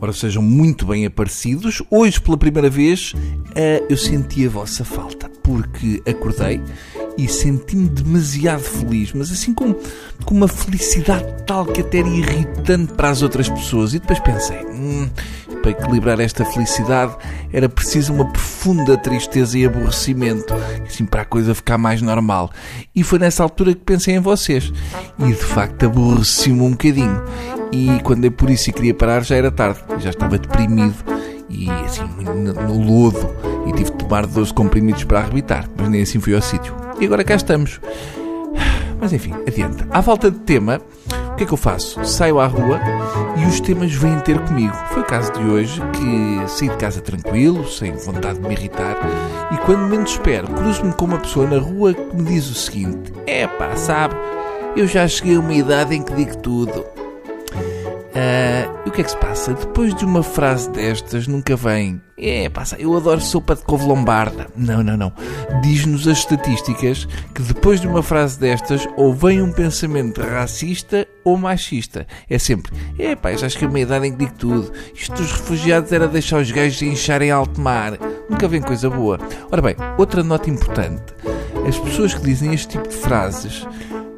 Ora, sejam muito bem aparecidos. Hoje, pela primeira vez, eh, eu senti a vossa falta, porque acordei e senti-me demasiado feliz, mas assim com, com uma felicidade tal que até era irritante para as outras pessoas. E depois pensei, hum, para equilibrar esta felicidade era preciso uma profunda tristeza e aborrecimento, assim para a coisa ficar mais normal. E foi nessa altura que pensei em vocês. E de facto aborreci-me um bocadinho. E quando é por isso e queria parar, já era tarde. Já estava deprimido e assim no lodo. E tive de tomar 12 comprimidos para arrebitar. Mas nem assim fui ao sítio. E agora cá estamos. Mas enfim, adiante. À falta de tema, o que é que eu faço? Saio à rua e os temas vêm ter comigo. Foi o caso de hoje que saí de casa tranquilo, sem vontade de me irritar, e quando menos espero, cruzo-me com uma pessoa na rua que me diz o seguinte: É pá, sabe, eu já cheguei a uma idade em que digo tudo. Uh, e o que é que se passa? Depois de uma frase destas, nunca vem. É, passa, eu adoro sopa de couve lombarda. Não, não, não. Diz-nos as estatísticas que depois de uma frase destas, ou vem um pensamento racista ou machista. É sempre, é pá, já acho que é uma idade em que digo tudo. Isto dos refugiados era deixar os gajos encharem alto mar. Nunca vem coisa boa. Ora bem, outra nota importante. As pessoas que dizem este tipo de frases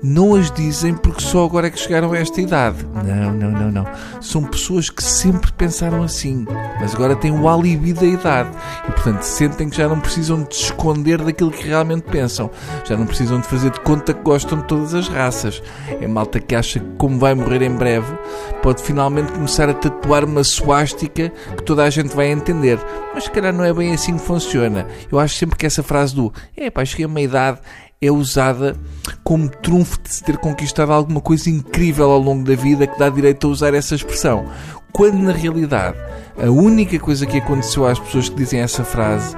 não as dizem porque só agora é que chegaram a esta idade. Não, não, não, não. São pessoas que sempre pensaram assim, mas agora têm o alibi da idade e, portanto, sentem que já não precisam de se esconder daquilo que realmente pensam. Já não precisam de fazer de conta que gostam de todas as raças. É malta que acha que, como vai morrer em breve, pode finalmente começar a tatuar uma suástica que toda a gente vai entender. Mas, se calhar, não é bem assim que funciona. Eu acho sempre que essa frase do é pá, cheguei a uma idade é usada como trunfo de se ter conquistado alguma coisa incrível ao longo da vida que dá direito a usar essa expressão. Quando na realidade a única coisa que aconteceu às pessoas que dizem essa frase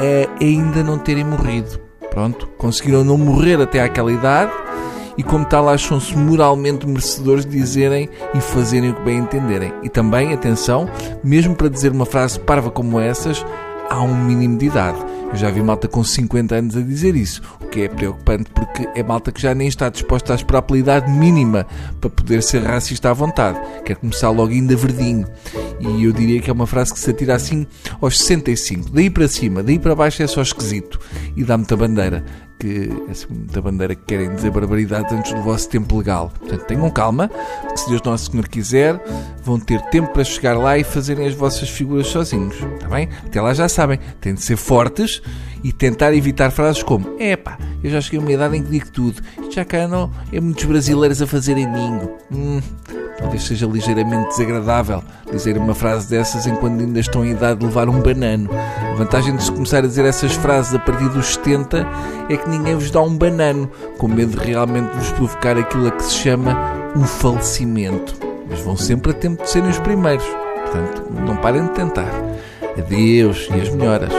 é ainda não terem morrido. Pronto, conseguiram não morrer até àquela idade e, como tal, acham-se moralmente merecedores de dizerem e fazerem o que bem entenderem. E também, atenção, mesmo para dizer uma frase parva como essas, há um mínimo de idade. Eu já vi malta com 50 anos a dizer isso, o que é preocupante porque é malta que já nem está disposta a esperar pela idade mínima para poder ser racista à vontade. Quer começar logo ainda verdinho. E eu diria que é uma frase que se atira assim aos 65. Daí para cima, daí para baixo é só esquisito. E dá muita bandeira que é muita bandeira que querem dizer barbaridades antes do vosso tempo legal. Portanto, tenham calma, que se Deus Nosso Senhor quiser, vão ter tempo para chegar lá e fazerem as vossas figuras sozinhos. Está bem? Até lá já sabem, têm de ser fortes e tentar evitar frases como: é pá, eu já cheguei a uma idade em que digo tudo, já cá não é muitos brasileiros a fazerem ninho. Hum, Talvez seja ligeiramente desagradável dizer uma frase dessas enquanto ainda estão em idade de levar um banano. A vantagem de se começar a dizer essas frases a partir dos 70 é que ninguém vos dá um banano, com medo de realmente vos provocar aquilo a que se chama um falecimento. Mas vão sempre a tempo de serem os primeiros. Portanto, não parem de tentar. Adeus e as melhoras.